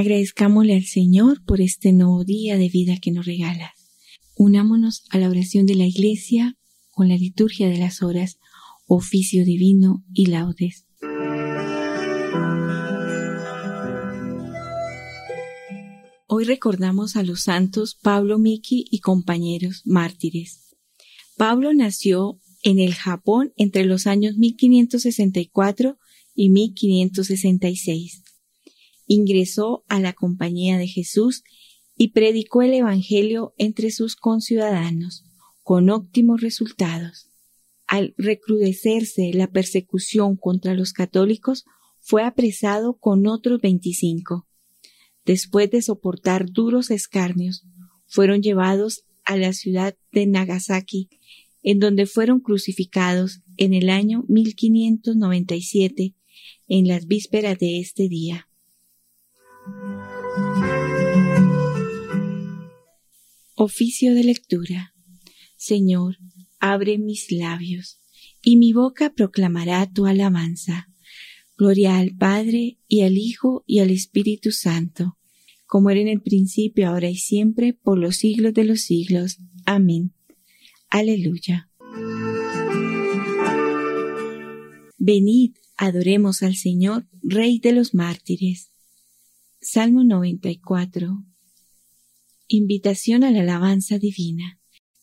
Agradezcámosle al Señor por este nuevo día de vida que nos regala. Unámonos a la oración de la Iglesia con la liturgia de las horas, oficio divino y laudes. Hoy recordamos a los santos Pablo Miki y compañeros mártires. Pablo nació en el Japón entre los años 1564 y 1566. Ingresó a la Compañía de Jesús y predicó el Evangelio entre sus conciudadanos, con óptimos resultados. Al recrudecerse la persecución contra los católicos, fue apresado con otros 25 después de soportar duros escarnios, fueron llevados a la ciudad de Nagasaki, en donde fueron crucificados en el año 1597, en las vísperas de este día. Oficio de lectura. Señor, abre mis labios, y mi boca proclamará tu alabanza. Gloria al Padre, y al Hijo, y al Espíritu Santo como era en el principio, ahora y siempre, por los siglos de los siglos. Amén. Aleluya. Venid, adoremos al Señor, Rey de los mártires. Salmo 94. Invitación a la alabanza divina.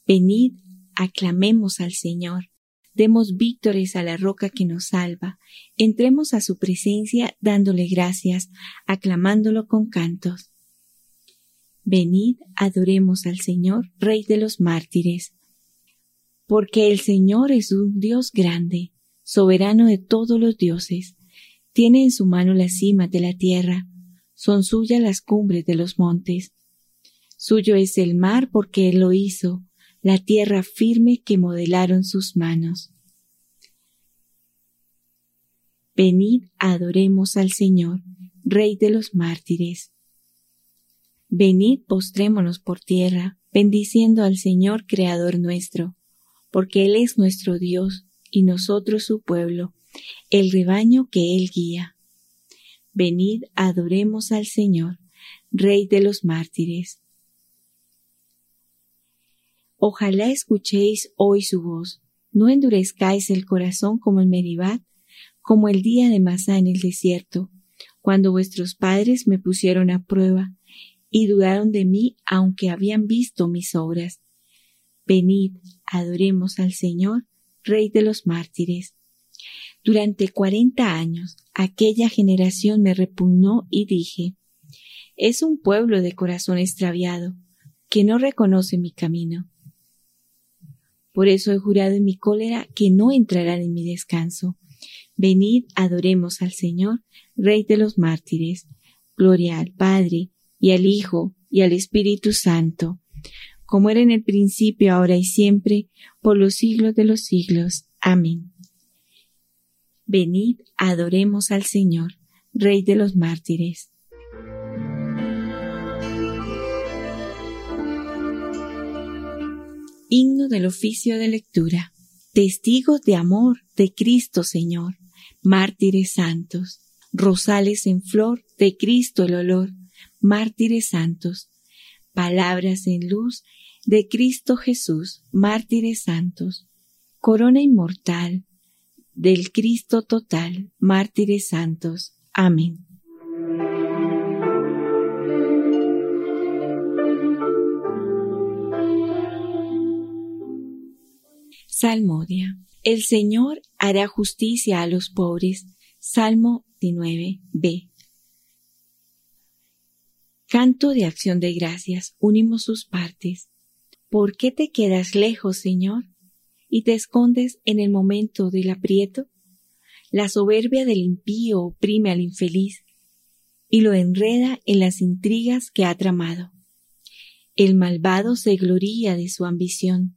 Venid, aclamemos al Señor. Demos víctores a la roca que nos salva. Entremos a su presencia dándole gracias, aclamándolo con cantos. Venid, adoremos al Señor, Rey de los mártires. Porque el Señor es un Dios grande, soberano de todos los dioses. Tiene en su mano la cima de la tierra, son suyas las cumbres de los montes. Suyo es el mar porque Él lo hizo, la tierra firme que modelaron sus manos. Venid, adoremos al Señor, Rey de los mártires. Venid, postrémonos por tierra, bendiciendo al Señor Creador nuestro, porque Él es nuestro Dios y nosotros su pueblo, el rebaño que Él guía. Venid, adoremos al Señor, Rey de los mártires. Ojalá escuchéis hoy su voz, no endurezcáis el corazón como el Meribad, como el día de Masá en el desierto, cuando vuestros padres me pusieron a prueba y dudaron de mí aunque habían visto mis obras. Venid, adoremos al Señor, Rey de los mártires. Durante cuarenta años aquella generación me repugnó y dije, es un pueblo de corazón extraviado, que no reconoce mi camino. Por eso he jurado en mi cólera que no entrarán en mi descanso. Venid, adoremos al Señor, Rey de los mártires. Gloria al Padre, y al Hijo, y al Espíritu Santo, como era en el principio, ahora y siempre, por los siglos de los siglos. Amén. Venid, adoremos al Señor, Rey de los mártires. Himno del oficio de lectura. Testigos de amor de Cristo Señor, mártires santos, rosales en flor de Cristo el olor, mártires santos, palabras en luz de Cristo Jesús, mártires santos, corona inmortal del Cristo total, mártires santos. Amén. Salmodia. El Señor hará justicia a los pobres. Salmo 19b. Canto de acción de gracias, unimos sus partes. ¿Por qué te quedas lejos, Señor, y te escondes en el momento del aprieto? La soberbia del impío oprime al infeliz y lo enreda en las intrigas que ha tramado. El malvado se gloría de su ambición.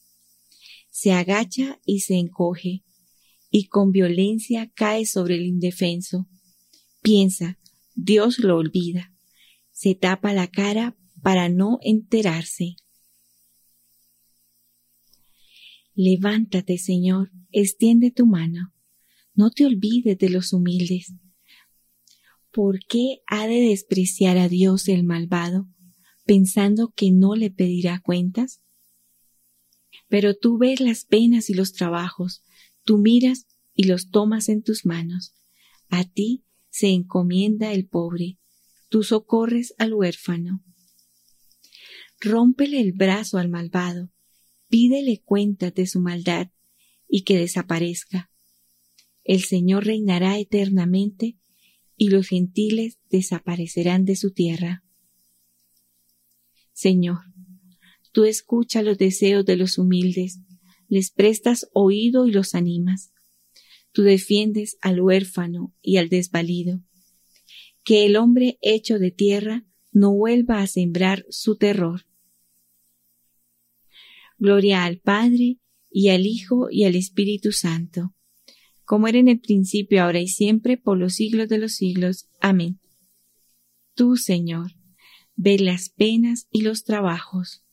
Se agacha y se encoge, y con violencia cae sobre el indefenso. Piensa, Dios lo olvida. Se tapa la cara para no enterarse. Levántate, Señor, extiende tu mano. No te olvides de los humildes. ¿Por qué ha de despreciar a Dios el malvado, pensando que no le pedirá cuentas? Pero tú ves las penas y los trabajos, tú miras y los tomas en tus manos. A ti se encomienda el pobre, tú socorres al huérfano. Rómpele el brazo al malvado, pídele cuentas de su maldad y que desaparezca. El Señor reinará eternamente y los gentiles desaparecerán de su tierra. Señor, tú escucha los deseos de los humildes, les prestas oído y los animas. Tú defiendes al huérfano y al desvalido. Que el hombre hecho de tierra no vuelva a sembrar su terror. Gloria al Padre, y al Hijo, y al Espíritu Santo, como era en el principio, ahora y siempre, por los siglos de los siglos. Amén. Tú, Señor, ve las penas y los trabajos.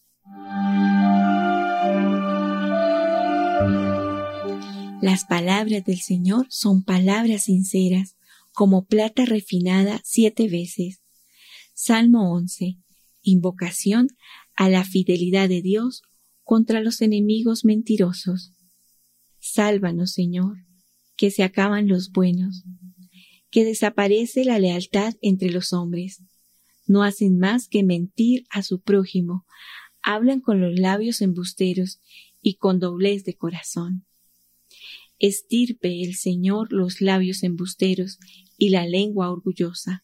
Las palabras del Señor son palabras sinceras, como plata refinada siete veces. Salmo 11. Invocación a la fidelidad de Dios contra los enemigos mentirosos. Sálvanos, Señor, que se acaban los buenos, que desaparece la lealtad entre los hombres. No hacen más que mentir a su prójimo, hablan con los labios embusteros y con doblez de corazón. Estirpe el Señor los labios embusteros y la lengua orgullosa,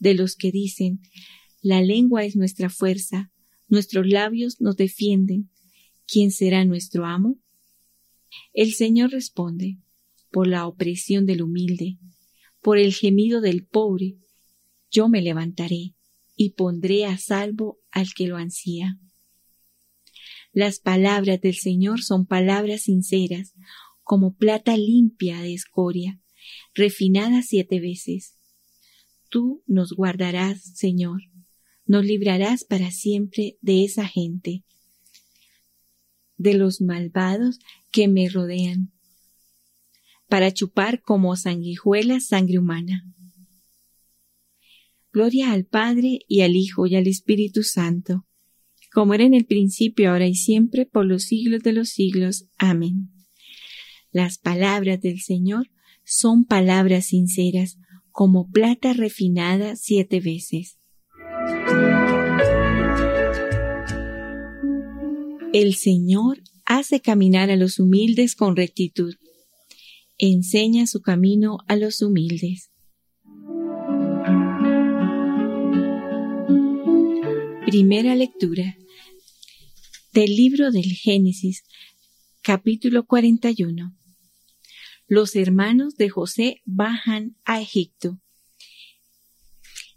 de los que dicen, la lengua es nuestra fuerza, nuestros labios nos defienden, ¿quién será nuestro amo? El Señor responde, por la opresión del humilde, por el gemido del pobre, yo me levantaré y pondré a salvo al que lo ansía. Las palabras del Señor son palabras sinceras, como plata limpia de escoria, refinada siete veces. Tú nos guardarás, Señor, nos librarás para siempre de esa gente de los malvados que me rodean, para chupar como sanguijuela sangre humana. Gloria al Padre y al Hijo y al Espíritu Santo, como era en el principio, ahora y siempre, por los siglos de los siglos. Amén. Las palabras del Señor son palabras sinceras, como plata refinada siete veces. El Señor hace caminar a los humildes con rectitud. Enseña su camino a los humildes. Primera lectura del libro del Génesis, capítulo 41. Los hermanos de José bajan a Egipto.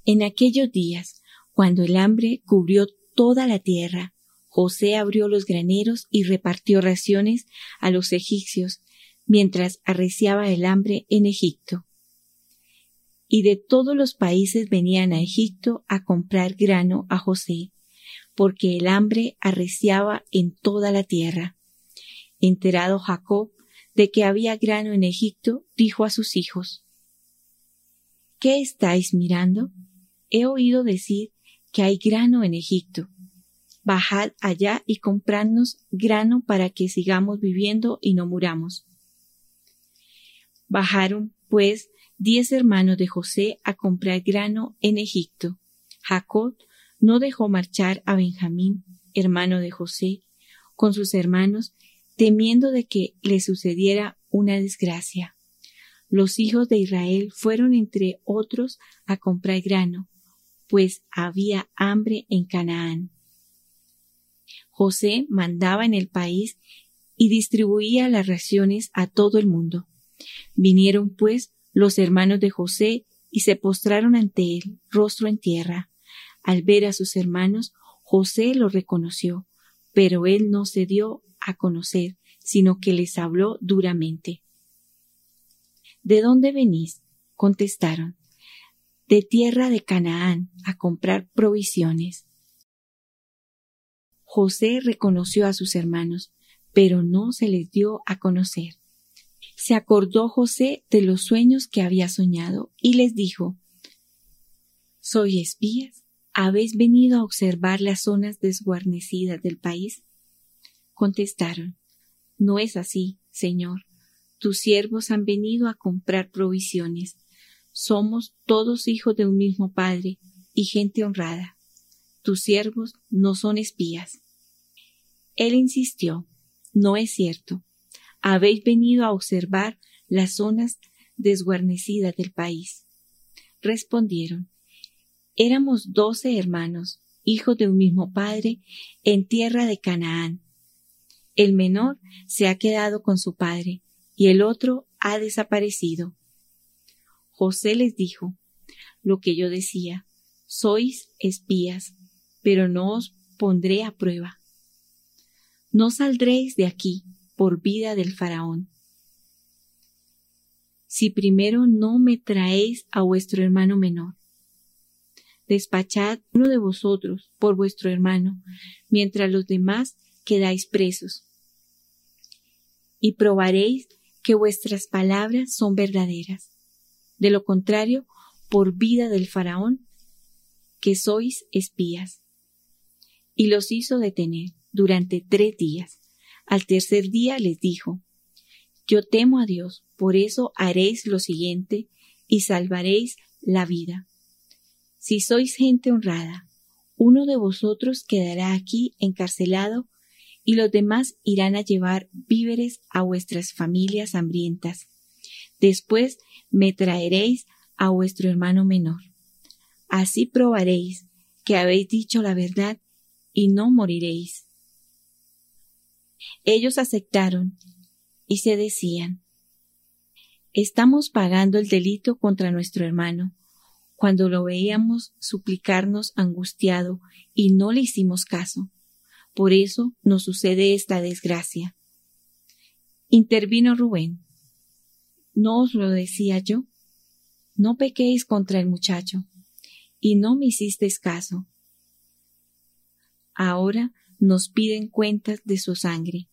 En aquellos días, cuando el hambre cubrió toda la tierra, José abrió los graneros y repartió raciones a los egipcios mientras arreciaba el hambre en Egipto. Y de todos los países venían a Egipto a comprar grano a José, porque el hambre arreciaba en toda la tierra. Enterado Jacob de que había grano en Egipto, dijo a sus hijos, ¿Qué estáis mirando? He oído decir que hay grano en Egipto bajad allá y compradnos grano para que sigamos viviendo y no muramos. Bajaron, pues, diez hermanos de José a comprar grano en Egipto. Jacob no dejó marchar a Benjamín, hermano de José, con sus hermanos, temiendo de que le sucediera una desgracia. Los hijos de Israel fueron entre otros a comprar grano, pues había hambre en Canaán. José mandaba en el país y distribuía las raciones a todo el mundo. Vinieron pues los hermanos de José y se postraron ante él, rostro en tierra. Al ver a sus hermanos, José los reconoció, pero él no se dio a conocer, sino que les habló duramente. ¿De dónde venís? contestaron. De tierra de Canaán, a comprar provisiones. José reconoció a sus hermanos, pero no se les dio a conocer. Se acordó José de los sueños que había soñado y les dijo, ¿Soy espías? ¿Habéis venido a observar las zonas desguarnecidas del país? Contestaron, No es así, Señor. Tus siervos han venido a comprar provisiones. Somos todos hijos de un mismo Padre y gente honrada. Tus siervos no son espías. Él insistió, No es cierto habéis venido a observar las zonas desguarnecidas del país. Respondieron, éramos doce hermanos, hijos de un mismo padre, en tierra de Canaán. El menor se ha quedado con su padre, y el otro ha desaparecido. José les dijo, lo que yo decía, sois espías, pero no os pondré a prueba. No saldréis de aquí por vida del faraón. Si primero no me traéis a vuestro hermano menor, despachad uno de vosotros por vuestro hermano, mientras los demás quedáis presos. Y probaréis que vuestras palabras son verdaderas. De lo contrario, por vida del faraón, que sois espías. Y los hizo detener durante tres días. Al tercer día les dijo, Yo temo a Dios, por eso haréis lo siguiente y salvaréis la vida. Si sois gente honrada, uno de vosotros quedará aquí encarcelado y los demás irán a llevar víveres a vuestras familias hambrientas. Después me traeréis a vuestro hermano menor. Así probaréis que habéis dicho la verdad y no moriréis. Ellos aceptaron y se decían, estamos pagando el delito contra nuestro hermano, cuando lo veíamos suplicarnos angustiado y no le hicimos caso. Por eso nos sucede esta desgracia. Intervino Rubén. ¿No os lo decía yo? No pequéis contra el muchacho, y no me hicisteis caso. Ahora nos piden cuentas de su sangre.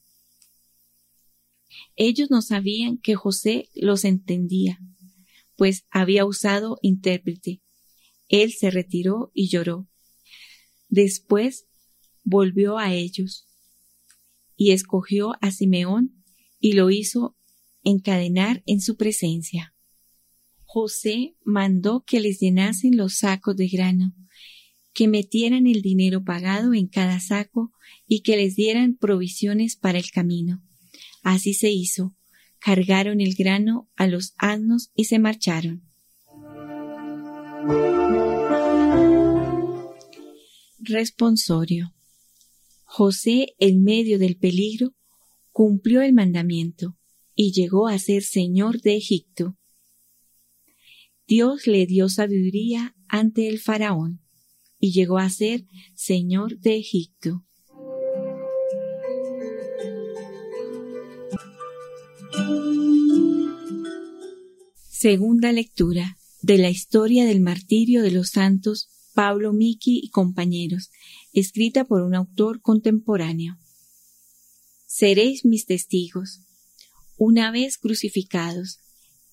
Ellos no sabían que José los entendía, pues había usado intérprete. Él se retiró y lloró. Después volvió a ellos y escogió a Simeón y lo hizo encadenar en su presencia. José mandó que les llenasen los sacos de grano que metieran el dinero pagado en cada saco y que les dieran provisiones para el camino. Así se hizo. Cargaron el grano a los asnos y se marcharon. Responsorio. José, en medio del peligro, cumplió el mandamiento y llegó a ser señor de Egipto. Dios le dio sabiduría ante el faraón y llegó a ser señor de Egipto. Segunda lectura de la historia del martirio de los santos Pablo Miki y compañeros, escrita por un autor contemporáneo. Seréis mis testigos. Una vez crucificados,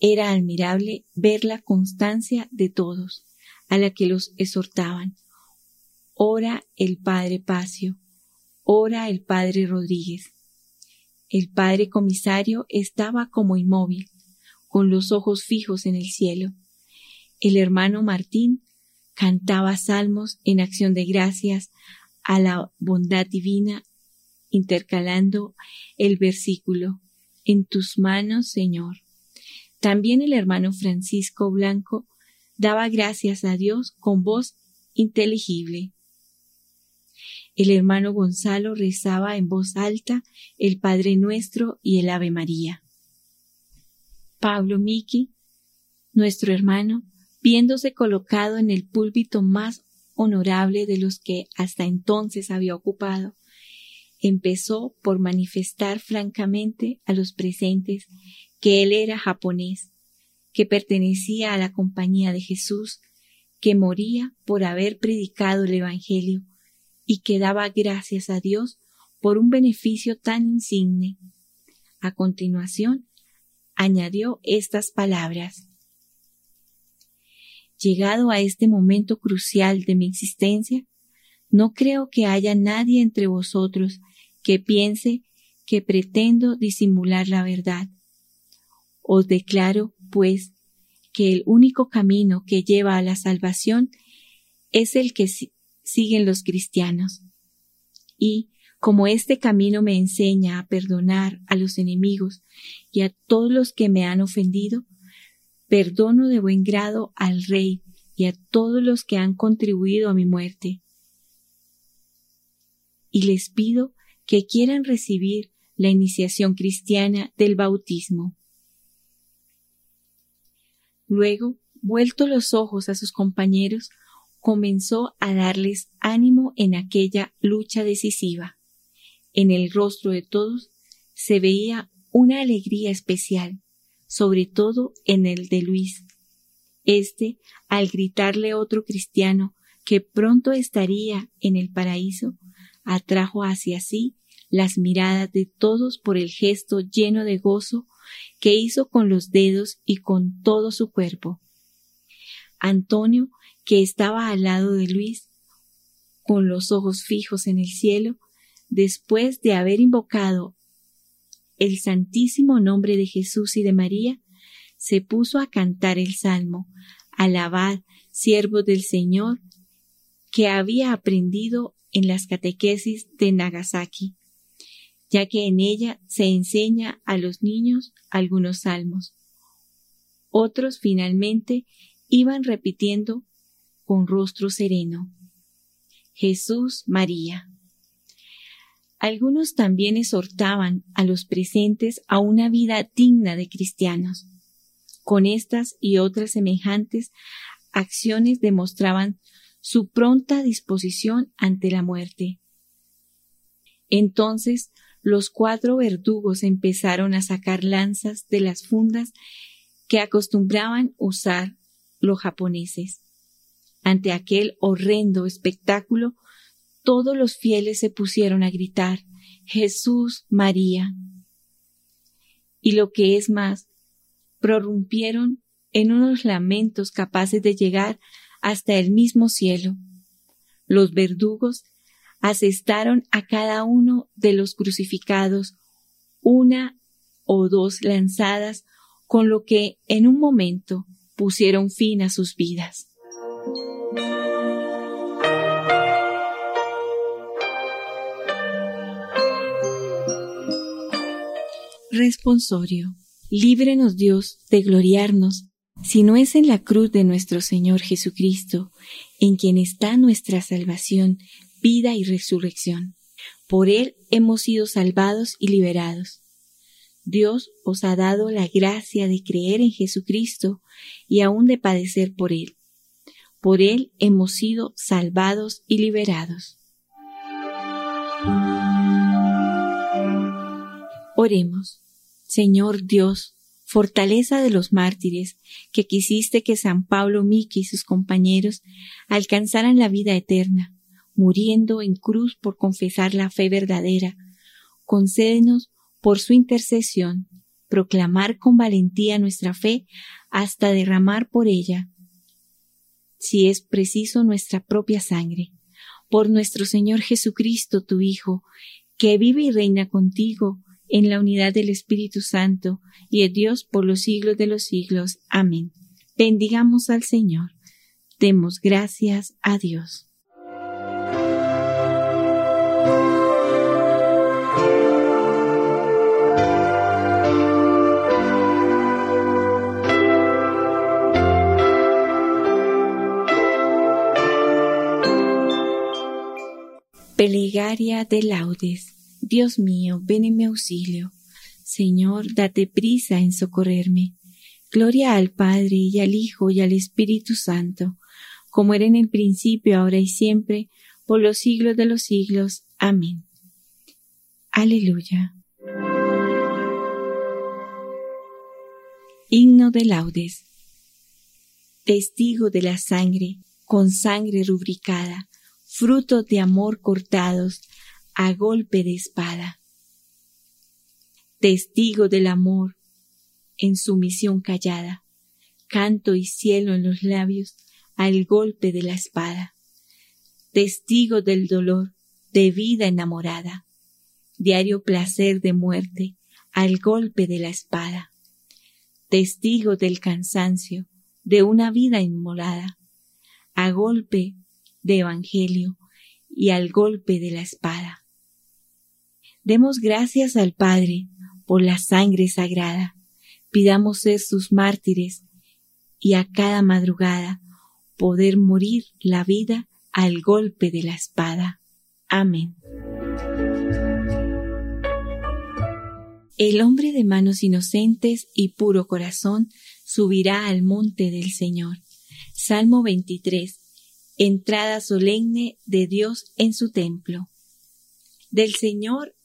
era admirable ver la constancia de todos, a la que los exhortaban, ora el padre Pacio, ora el padre Rodríguez. El padre comisario estaba como inmóvil, con los ojos fijos en el cielo. El hermano Martín cantaba salmos en acción de gracias a la bondad divina, intercalando el versículo, En tus manos, Señor. También el hermano Francisco Blanco daba gracias a Dios con voz inteligible. El hermano Gonzalo rezaba en voz alta el Padre Nuestro y el Ave María. Pablo Miki, nuestro hermano, viéndose colocado en el púlpito más honorable de los que hasta entonces había ocupado, empezó por manifestar francamente a los presentes que él era japonés, que pertenecía a la compañía de Jesús, que moría por haber predicado el Evangelio y que daba gracias a Dios por un beneficio tan insigne. A continuación, añadió estas palabras. Llegado a este momento crucial de mi existencia, no creo que haya nadie entre vosotros que piense que pretendo disimular la verdad. Os declaro, pues, que el único camino que lleva a la salvación es el que siguen los cristianos. Y, como este camino me enseña a perdonar a los enemigos y a todos los que me han ofendido, perdono de buen grado al Rey y a todos los que han contribuido a mi muerte. Y les pido que quieran recibir la iniciación cristiana del bautismo. Luego, vuelto los ojos a sus compañeros, comenzó a darles ánimo en aquella lucha decisiva. En el rostro de todos se veía una alegría especial, sobre todo en el de Luis. Este, al gritarle otro cristiano que pronto estaría en el paraíso, atrajo hacia sí las miradas de todos por el gesto lleno de gozo que hizo con los dedos y con todo su cuerpo. Antonio, que estaba al lado de Luis, con los ojos fijos en el cielo, después de haber invocado el santísimo nombre de Jesús y de María, se puso a cantar el salmo, Alabad, siervos del Señor, que había aprendido en las catequesis de Nagasaki ya que en ella se enseña a los niños algunos salmos. Otros finalmente iban repitiendo con rostro sereno. Jesús María. Algunos también exhortaban a los presentes a una vida digna de cristianos. Con estas y otras semejantes acciones demostraban su pronta disposición ante la muerte. Entonces los cuatro verdugos empezaron a sacar lanzas de las fundas que acostumbraban usar los japoneses. Ante aquel horrendo espectáculo, todos los fieles se pusieron a gritar Jesús María. Y lo que es más, prorrumpieron en unos lamentos capaces de llegar hasta el mismo cielo. Los verdugos asestaron a cada uno de los crucificados una o dos lanzadas, con lo que en un momento pusieron fin a sus vidas. Responsorio. Líbrenos Dios de gloriarnos, si no es en la cruz de nuestro Señor Jesucristo, en quien está nuestra salvación, vida y resurrección. Por Él hemos sido salvados y liberados. Dios os ha dado la gracia de creer en Jesucristo y aún de padecer por Él. Por Él hemos sido salvados y liberados. Oremos. Señor Dios, fortaleza de los mártires, que quisiste que San Pablo Miki y sus compañeros alcanzaran la vida eterna muriendo en cruz por confesar la fe verdadera. Concédenos, por su intercesión, proclamar con valentía nuestra fe hasta derramar por ella, si es preciso, nuestra propia sangre. Por nuestro Señor Jesucristo, tu Hijo, que vive y reina contigo en la unidad del Espíritu Santo y de Dios por los siglos de los siglos. Amén. Bendigamos al Señor. Demos gracias a Dios. Plegaria de laudes. Dios mío, ven en mi auxilio. Señor, date prisa en socorrerme. Gloria al Padre y al Hijo y al Espíritu Santo, como era en el principio, ahora y siempre, por los siglos de los siglos. Amén. Aleluya. Himno de laudes. Testigo de la sangre, con sangre rubricada, fruto de amor cortados a golpe de espada. Testigo del amor, en sumisión callada, canto y cielo en los labios al golpe de la espada. Testigo del dolor, de vida enamorada, diario placer de muerte al golpe de la espada. Testigo del cansancio, de una vida inmolada, a golpe de evangelio y al golpe de la espada. Demos gracias al Padre por la sangre sagrada Pidamos ser sus mártires y a cada madrugada poder morir la vida al golpe de la espada. Amén. El hombre de manos inocentes y puro corazón subirá al monte del Señor. Salmo 23. Entrada solemne de Dios en su templo. Del Señor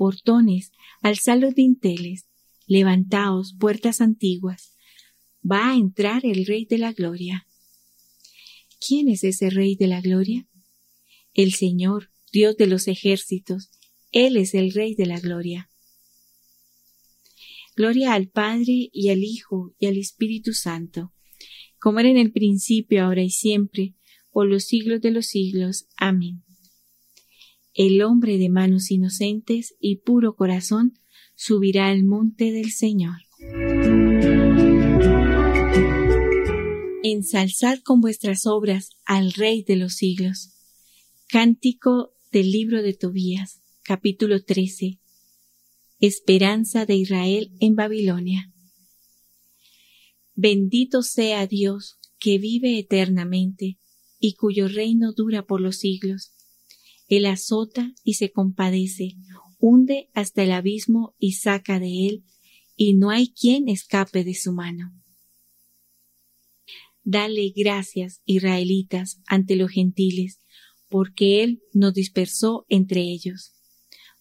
portones, alzad los dinteles, levantaos, puertas antiguas, va a entrar el Rey de la Gloria. ¿Quién es ese Rey de la Gloria? El Señor, Dios de los ejércitos, Él es el Rey de la Gloria. Gloria al Padre y al Hijo y al Espíritu Santo, como era en el principio, ahora y siempre, por los siglos de los siglos. Amén el hombre de manos inocentes y puro corazón subirá al monte del Señor. Ensalzad con vuestras obras al Rey de los siglos. Cántico del libro de Tobías, capítulo 13. Esperanza de Israel en Babilonia. Bendito sea Dios que vive eternamente y cuyo reino dura por los siglos él azota y se compadece, hunde hasta el abismo y saca de él, y no hay quien escape de su mano. Dale gracias, israelitas, ante los gentiles, porque Él nos dispersó entre ellos.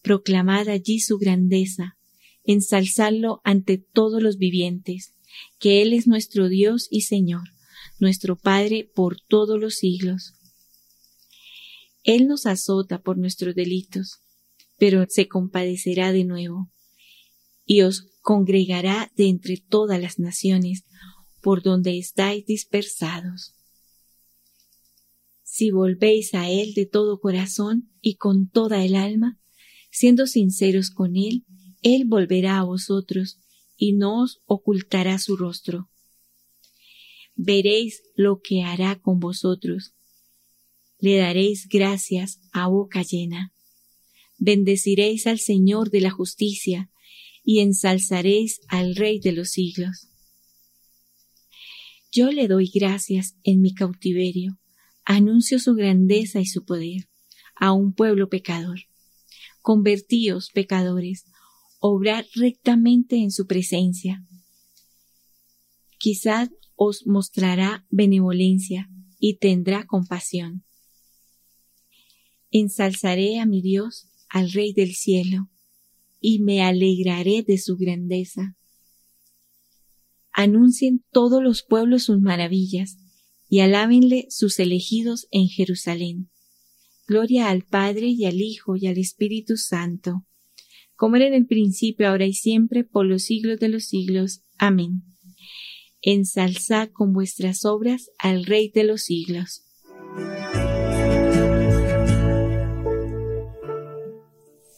Proclamad allí su grandeza, ensalzadlo ante todos los vivientes, que Él es nuestro Dios y Señor, nuestro Padre por todos los siglos. Él nos azota por nuestros delitos, pero se compadecerá de nuevo, y os congregará de entre todas las naciones por donde estáis dispersados. Si volvéis a Él de todo corazón y con toda el alma, siendo sinceros con Él, Él volverá a vosotros y no os ocultará su rostro. Veréis lo que hará con vosotros le daréis gracias a boca llena. Bendeciréis al Señor de la justicia y ensalzaréis al Rey de los siglos. Yo le doy gracias en mi cautiverio, anuncio su grandeza y su poder a un pueblo pecador. Convertíos, pecadores, obrad rectamente en su presencia. Quizás os mostrará benevolencia y tendrá compasión. Ensalzaré a mi Dios, al Rey del cielo, y me alegraré de su grandeza. Anuncien todos los pueblos sus maravillas, y alábenle sus elegidos en Jerusalén. Gloria al Padre y al Hijo y al Espíritu Santo, como era en el principio, ahora y siempre, por los siglos de los siglos. Amén. Ensalzad con vuestras obras al Rey de los siglos.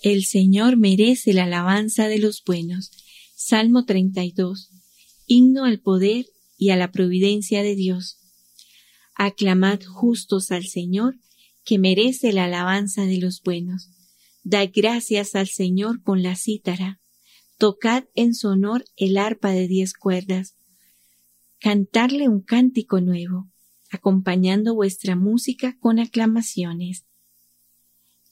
El Señor merece la alabanza de los buenos. Salmo 32. Himno al poder y a la providencia de Dios. Aclamad justos al Señor, que merece la alabanza de los buenos. Dad gracias al Señor con la cítara. Tocad en su honor el arpa de diez cuerdas. Cantarle un cántico nuevo, acompañando vuestra música con aclamaciones.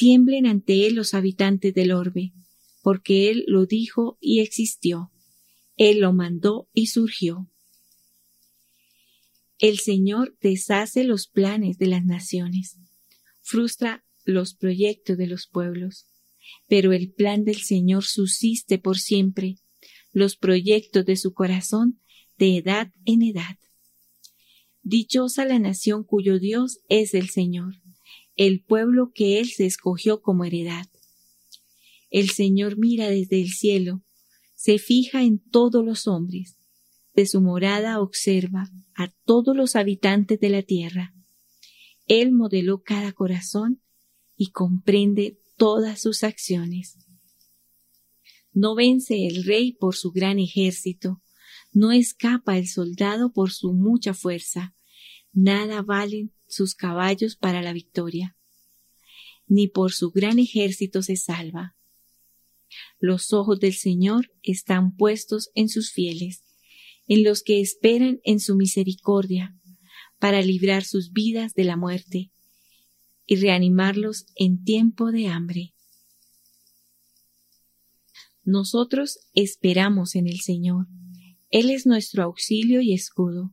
tiemblen ante Él los habitantes del orbe, porque Él lo dijo y existió, Él lo mandó y surgió. El Señor deshace los planes de las naciones, frustra los proyectos de los pueblos, pero el plan del Señor subsiste por siempre, los proyectos de su corazón de edad en edad. Dichosa la nación cuyo Dios es el Señor, el pueblo que Él se escogió como heredad. El Señor mira desde el cielo, se fija en todos los hombres, de su morada observa a todos los habitantes de la tierra. Él modeló cada corazón y comprende todas sus acciones. No vence el rey por su gran ejército, no escapa el soldado por su mucha fuerza, nada valen sus caballos para la victoria, ni por su gran ejército se salva. Los ojos del Señor están puestos en sus fieles, en los que esperan en su misericordia, para librar sus vidas de la muerte y reanimarlos en tiempo de hambre. Nosotros esperamos en el Señor. Él es nuestro auxilio y escudo.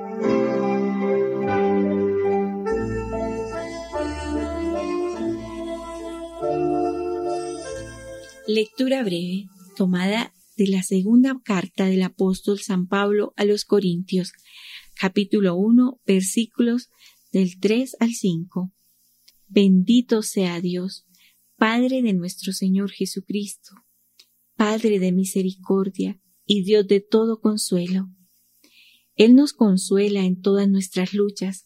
Lectura breve tomada de la segunda carta del apóstol San Pablo a los Corintios, capítulo 1, versículos del 3 al 5. Bendito sea Dios, Padre de nuestro Señor Jesucristo, Padre de misericordia y Dios de todo consuelo. Él nos consuela en todas nuestras luchas,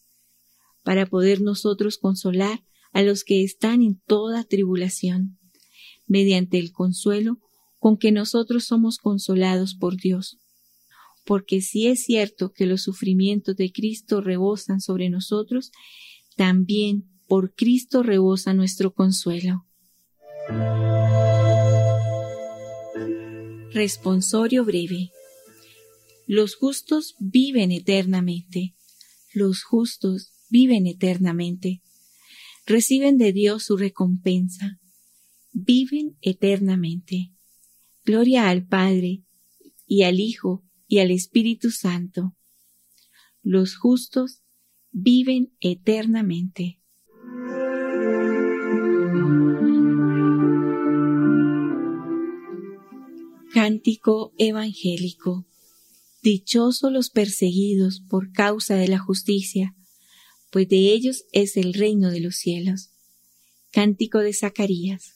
para poder nosotros consolar a los que están en toda tribulación, mediante el consuelo con que nosotros somos consolados por Dios porque si es cierto que los sufrimientos de Cristo rebosan sobre nosotros, también por Cristo rebosa nuestro consuelo. Responsorio breve. Los justos viven eternamente. Los justos viven eternamente. Reciben de Dios su recompensa viven eternamente. Gloria al Padre, y al Hijo, y al Espíritu Santo. Los justos viven eternamente. Cántico Evangélico. Dichosos los perseguidos por causa de la justicia, pues de ellos es el reino de los cielos. Cántico de Zacarías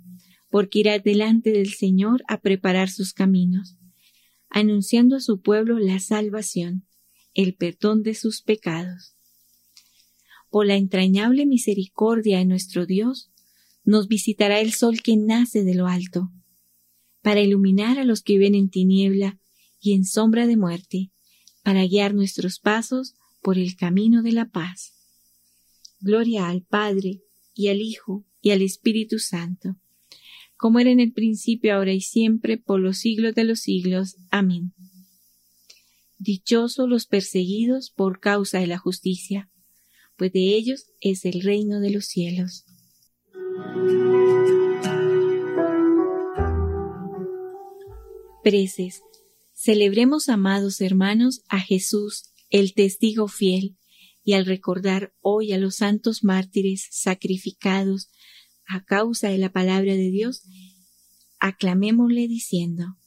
porque irás delante del Señor a preparar sus caminos, anunciando a su pueblo la salvación, el perdón de sus pecados. Por la entrañable misericordia de nuestro Dios, nos visitará el sol que nace de lo alto, para iluminar a los que viven en tiniebla y en sombra de muerte, para guiar nuestros pasos por el camino de la paz. Gloria al Padre, y al Hijo, y al Espíritu Santo, como era en el principio, ahora y siempre, por los siglos de los siglos. Amén. Dichosos los perseguidos por causa de la justicia, pues de ellos es el reino de los cielos. Preces. Celebremos, amados hermanos, a Jesús, el testigo fiel, y al recordar hoy a los santos mártires sacrificados a causa de la palabra de Dios, aclamémosle diciendo,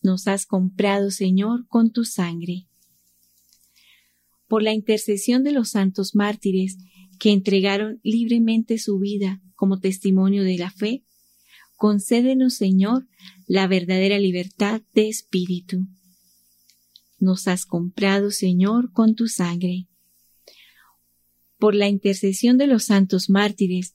Nos has comprado, Señor, con tu sangre. Por la intercesión de los santos mártires que entregaron libremente su vida como testimonio de la fe, concédenos, Señor, la verdadera libertad de espíritu. Nos has comprado, Señor, con tu sangre. Por la intercesión de los santos mártires,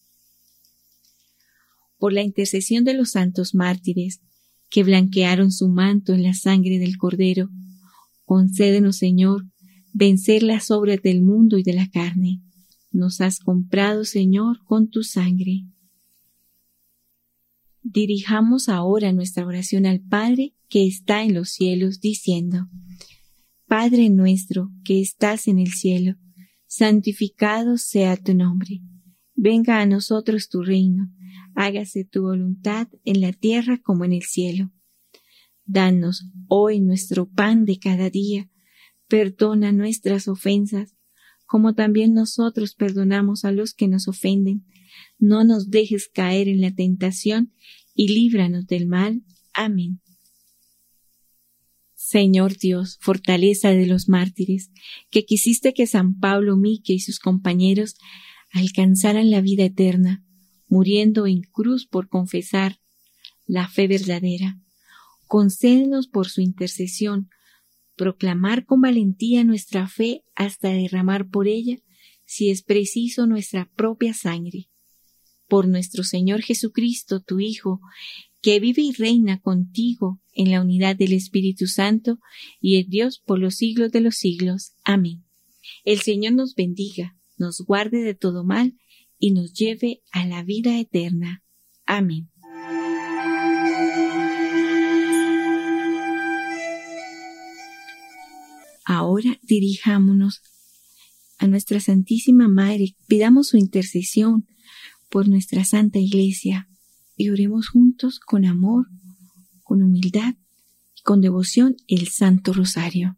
Por la intercesión de los santos mártires, que blanquearon su manto en la sangre del Cordero, concédenos, Señor, vencer las obras del mundo y de la carne. Nos has comprado, Señor, con tu sangre. Dirijamos ahora nuestra oración al Padre que está en los cielos, diciendo, Padre nuestro que estás en el cielo, santificado sea tu nombre. Venga a nosotros tu reino, hágase tu voluntad en la tierra como en el cielo. Danos hoy nuestro pan de cada día, perdona nuestras ofensas, como también nosotros perdonamos a los que nos ofenden no nos dejes caer en la tentación y líbranos del mal. Amén. Señor Dios, fortaleza de los mártires, que quisiste que San Pablo Mique y sus compañeros alcanzaran la vida eterna, muriendo en cruz por confesar la fe verdadera. Concédenos por su intercesión proclamar con valentía nuestra fe hasta derramar por ella, si es preciso, nuestra propia sangre por nuestro Señor Jesucristo, tu Hijo, que vive y reina contigo en la unidad del Espíritu Santo y es Dios por los siglos de los siglos. Amén. El Señor nos bendiga, nos guarde de todo mal y nos lleve a la vida eterna. Amén. Ahora dirijámonos a nuestra Santísima Madre, pidamos su intercesión por nuestra Santa Iglesia y oremos juntos con amor, con humildad y con devoción el Santo Rosario.